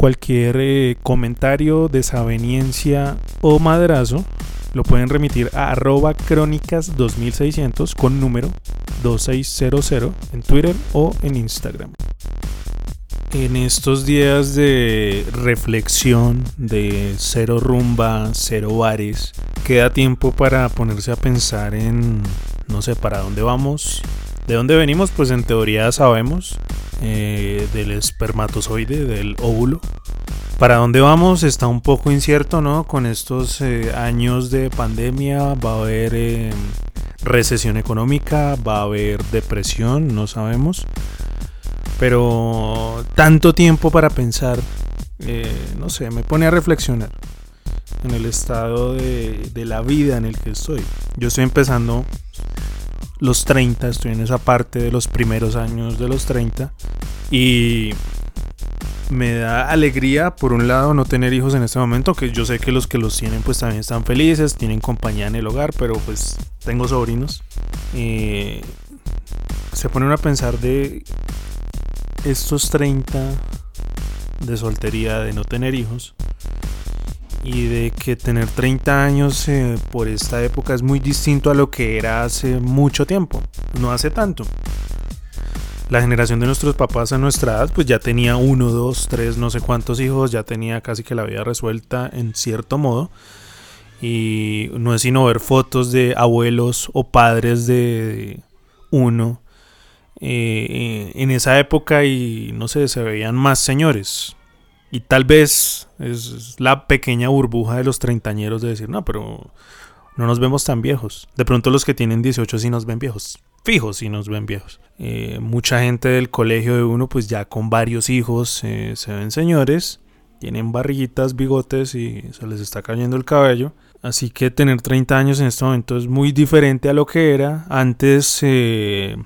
Cualquier eh, comentario, desaveniencia o madrazo lo pueden remitir a arroba crónicas 2600 con número 2600 en Twitter o en Instagram. En estos días de reflexión, de cero rumba, cero bares, queda tiempo para ponerse a pensar en, no sé, para dónde vamos. ¿De dónde venimos? Pues en teoría sabemos, eh, del espermatozoide, del óvulo. Para dónde vamos está un poco incierto, ¿no? Con estos eh, años de pandemia va a haber eh, recesión económica, va a haber depresión, no sabemos. Pero tanto tiempo para pensar, no sé, me pone a reflexionar en el estado de, la vida en el que estoy. Yo estoy empezando los 30, estoy en esa parte de los primeros años de los 30 y me da alegría por un lado no tener hijos en este momento, que yo sé que los que los tienen pues también están felices, tienen compañía en el hogar, pero pues tengo sobrinos. y se ponen a pensar de estos 30 de soltería, de no tener hijos, y de que tener 30 años eh, por esta época es muy distinto a lo que era hace mucho tiempo, no hace tanto. La generación de nuestros papás a nuestra edad pues ya tenía uno, dos, tres, no sé cuántos hijos, ya tenía casi que la vida resuelta en cierto modo. Y no es sino ver fotos de abuelos o padres de uno eh, en esa época y no sé, se veían más señores. Y tal vez es la pequeña burbuja de los treintañeros de decir, no, pero no nos vemos tan viejos. De pronto los que tienen 18 sí nos ven viejos. Fijos sí nos ven viejos. Eh, mucha gente del colegio de uno, pues ya con varios hijos eh, se ven señores. Tienen barriguitas, bigotes y se les está cayendo el cabello. Así que tener 30 años en este momento es muy diferente a lo que era. Antes eh,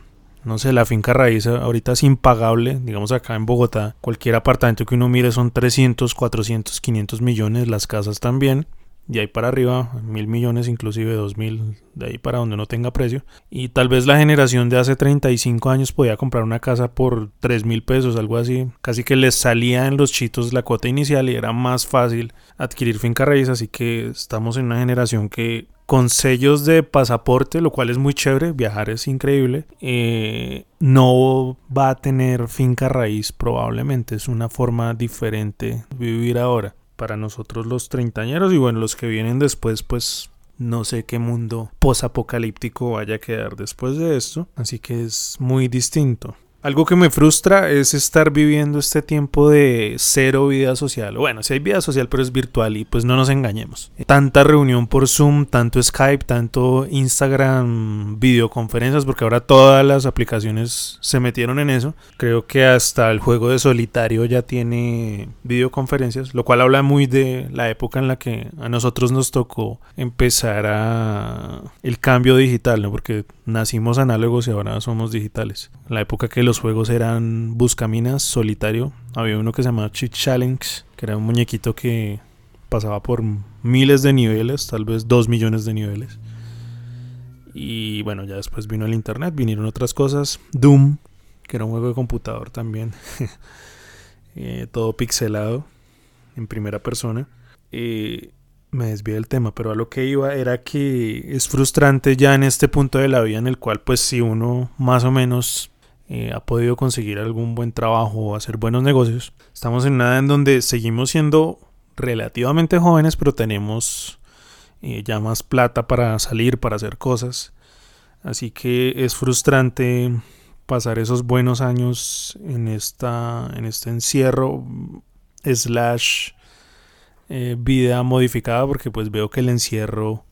no sé, la finca raíz ahorita es impagable, digamos acá en Bogotá, cualquier apartamento que uno mire son 300, 400, 500 millones, las casas también, y ahí para arriba, mil millones, inclusive dos mil, de ahí para donde no tenga precio. Y tal vez la generación de hace 35 años podía comprar una casa por 3 mil pesos, algo así. Casi que les salía en los chitos la cuota inicial y era más fácil adquirir finca raíz. Así que estamos en una generación que con sellos de pasaporte, lo cual es muy chévere, viajar es increíble, eh, no va a tener finca raíz probablemente, es una forma diferente de vivir ahora. Para nosotros los treintañeros y bueno, los que vienen después pues no sé qué mundo posapocalíptico vaya a quedar después de esto, así que es muy distinto. Algo que me frustra es estar viviendo este tiempo de cero vida social. Bueno, si hay vida social, pero es virtual y pues no nos engañemos. Tanta reunión por Zoom, tanto Skype, tanto Instagram, videoconferencias, porque ahora todas las aplicaciones se metieron en eso. Creo que hasta el juego de solitario ya tiene videoconferencias, lo cual habla muy de la época en la que a nosotros nos tocó empezar a el cambio digital, ¿no? Porque nacimos análogos y ahora somos digitales. La época que los los juegos eran Buscaminas, solitario. Había uno que se llamaba Cheat Challenge, que era un muñequito que pasaba por miles de niveles, tal vez dos millones de niveles. Y bueno, ya después vino el internet, vinieron otras cosas. Doom, que era un juego de computador también. Eh, todo pixelado, en primera persona. Eh, me desvié del tema, pero a lo que iba era que es frustrante ya en este punto de la vida en el cual pues si uno más o menos eh, ha podido conseguir algún buen trabajo o hacer buenos negocios. Estamos en nada en donde seguimos siendo relativamente jóvenes, pero tenemos eh, ya más plata para salir, para hacer cosas. Así que es frustrante pasar esos buenos años en, esta, en este encierro slash eh, vida modificada porque pues veo que el encierro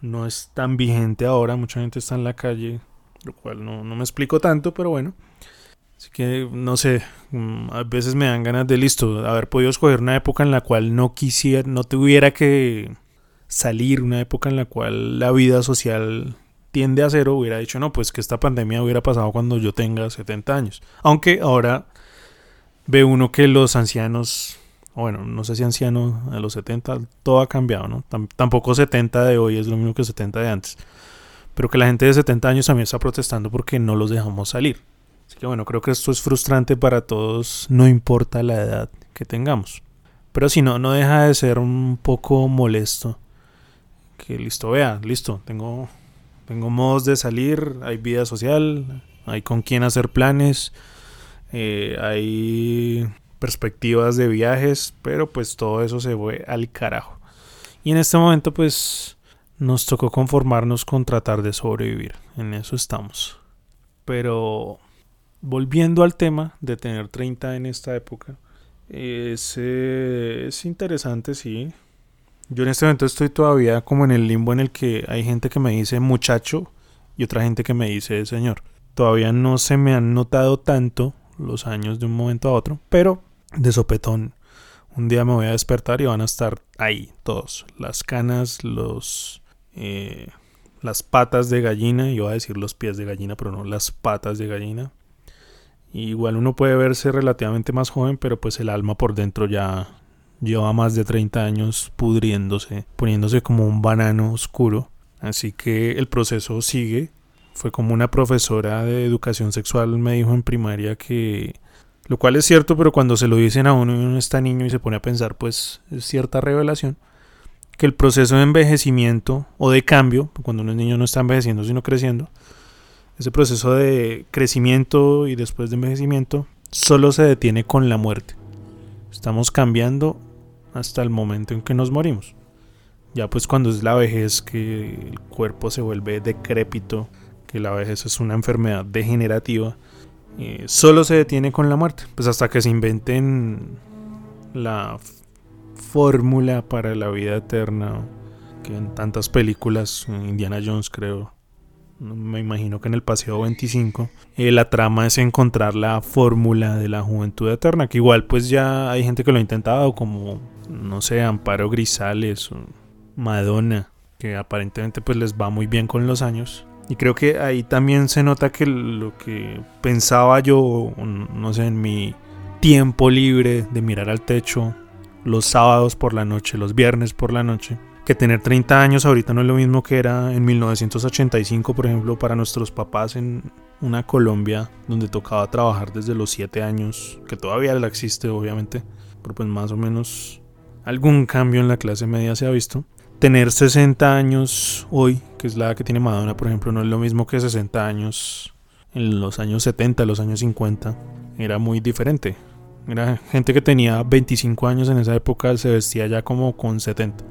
no es tan vigente ahora, mucha gente está en la calle lo cual no, me explico tanto, pero bueno. Así que no sé, mm, a veces me dan ganas de listo, haber podido escoger una época en la cual no quisiera, no tuviera que salir, una época en la cual la vida social tiende a cero, hubiera dicho, no, pues que esta pandemia hubiera pasado cuando yo tenga 70 años. Aunque ahora ve uno que los ancianos, bueno, no sé si ancianos a los 70, todo ha cambiado, ¿no? tampoco 70 de hoy es lo mismo que 70 de antes pero que la gente de 70 años también está protestando porque no los dejamos salir. Así que bueno, creo que esto es frustrante para todos, no importa la edad que tengamos. Pero si no, no deja de ser un poco molesto. Que listo, vea, listo, tengo, tengo modos de salir, hay vida social, hay con quién hacer planes, eh, hay perspectivas de viajes, pero pues todo eso se fue al carajo. Y en este momento pues nos tocó conformarnos con tratar de sobrevivir, en eso estamos. Pero volviendo al tema de tener 30 en esta época, es, eh, es interesante, sí. Yo en este momento estoy todavía como en el limbo en el que hay gente que me dice muchacho y otra gente que me dice señor. Todavía no se me han notado tanto los años de un momento a otro, pero de sopetón un día me voy a despertar y van a estar ahí todos. Las canas, los... Eh, las patas de gallina, yo iba a decir los pies de gallina, pero no las patas de gallina. igual uno puede verse relativamente más joven, pero pues el alma por dentro ya lleva más de 30 años pudriéndose, poniéndose como un banano oscuro. Así que el proceso sigue. Fue como una profesora de educación sexual me dijo en primaria que lo cual es cierto, pero cuando se lo dicen a uno y uno está niño y se pone a pensar, pues es cierta revelación. Que el proceso de envejecimiento o de cambio, cuando es niño no está envejeciendo sino creciendo, ese proceso de crecimiento y después de envejecimiento solo se detiene con la muerte. Estamos cambiando hasta el momento en que nos morimos. Ya pues cuando es la vejez que el cuerpo se vuelve decrépito, que la vejez es una enfermedad degenerativa, eh, solo se detiene con la muerte, pues hasta que se inventen la fórmula para la vida eterna, que en tantas películas, Indiana Jones creo, me imagino que en el Paseo 25, eh, la trama es encontrar la fórmula de la juventud eterna, que igual pues ya hay gente que lo ha intentado, como, no sé, Amparo Grisales o Madonna, que aparentemente pues les va muy bien con los años. Y creo que ahí también se nota que lo que pensaba yo, no sé, en mi tiempo libre de mirar al techo los sábados por la noche, los viernes por la noche, que tener 30 años ahorita no es lo mismo que era en 1985, por ejemplo, para nuestros papás en una Colombia donde tocaba trabajar desde los 7 años, que todavía la existe obviamente, pero pues más o menos algún cambio en la clase media se ha visto tener 60 años hoy, que es la que tiene Madonna, por ejemplo, no es lo mismo que 60 años en los años 70, los años 50. Era muy diferente. Era gente que tenía 25 años en esa época, se vestía ya como con 70.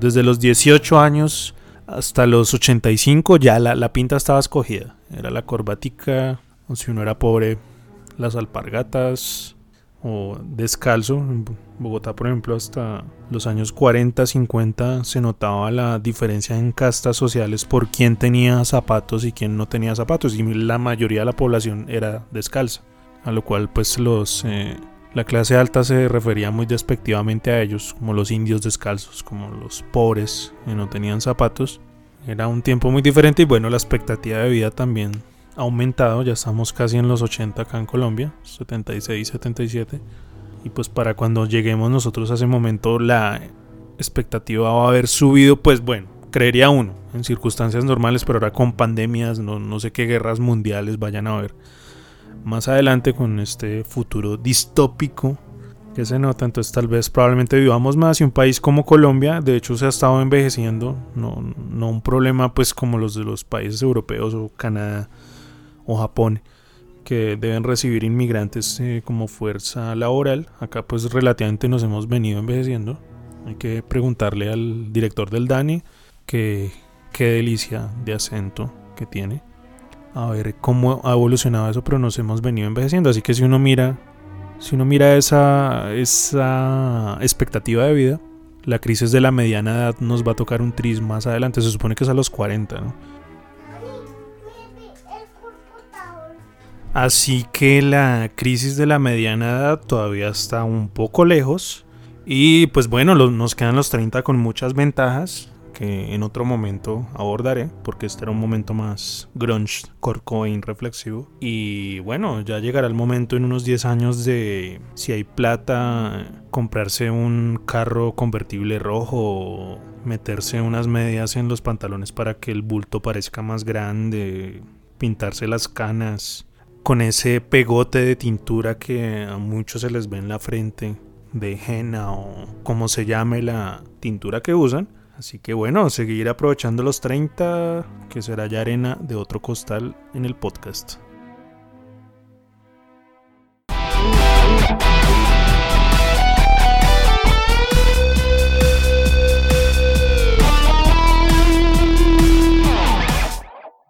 Desde los 18 años hasta los 85 ya la, la pinta estaba escogida. Era la corbatica, o si uno era pobre, las alpargatas, o descalzo. En Bogotá, por ejemplo, hasta los años 40, 50 se notaba la diferencia en castas sociales por quién tenía zapatos y quién no tenía zapatos. Y la mayoría de la población era descalza. A lo cual, pues, los. Eh, la clase alta se refería muy despectivamente a ellos, como los indios descalzos, como los pobres que no tenían zapatos. Era un tiempo muy diferente y bueno, la expectativa de vida también aumentado, ya estamos casi en los 80 acá en Colombia, 76, 77. Y pues para cuando lleguemos nosotros a ese momento la expectativa va a haber subido, pues bueno, creería uno, en circunstancias normales, pero ahora con pandemias, no, no sé qué guerras mundiales vayan a haber. Más adelante con este futuro distópico que se nota, entonces tal vez probablemente vivamos más y un país como Colombia, de hecho se ha estado envejeciendo, no, no un problema pues como los de los países europeos o Canadá, o Japón que deben recibir inmigrantes eh, como fuerza laboral. Acá pues relativamente nos hemos venido envejeciendo. Hay que preguntarle al director del DANI que qué delicia de acento que tiene. A ver cómo ha evolucionado eso, pero nos hemos venido envejeciendo. Así que si uno mira, si uno mira esa, esa expectativa de vida, la crisis de la mediana edad nos va a tocar un tris más adelante. Se supone que es a los 40, ¿no? Así que la crisis de la mediana edad todavía está un poco lejos. Y pues bueno, nos quedan los 30 con muchas ventajas que en otro momento abordaré, porque este era un momento más grunge, corcoin, reflexivo. Y bueno, ya llegará el momento en unos 10 años de si hay plata, comprarse un carro convertible rojo meterse unas medias en los pantalones para que el bulto parezca más grande, pintarse las canas con ese pegote de tintura que a muchos se les ve en la frente de henna o como se llame la tintura que usan. Así que bueno, seguir aprovechando los 30, que será ya arena de otro costal en el podcast.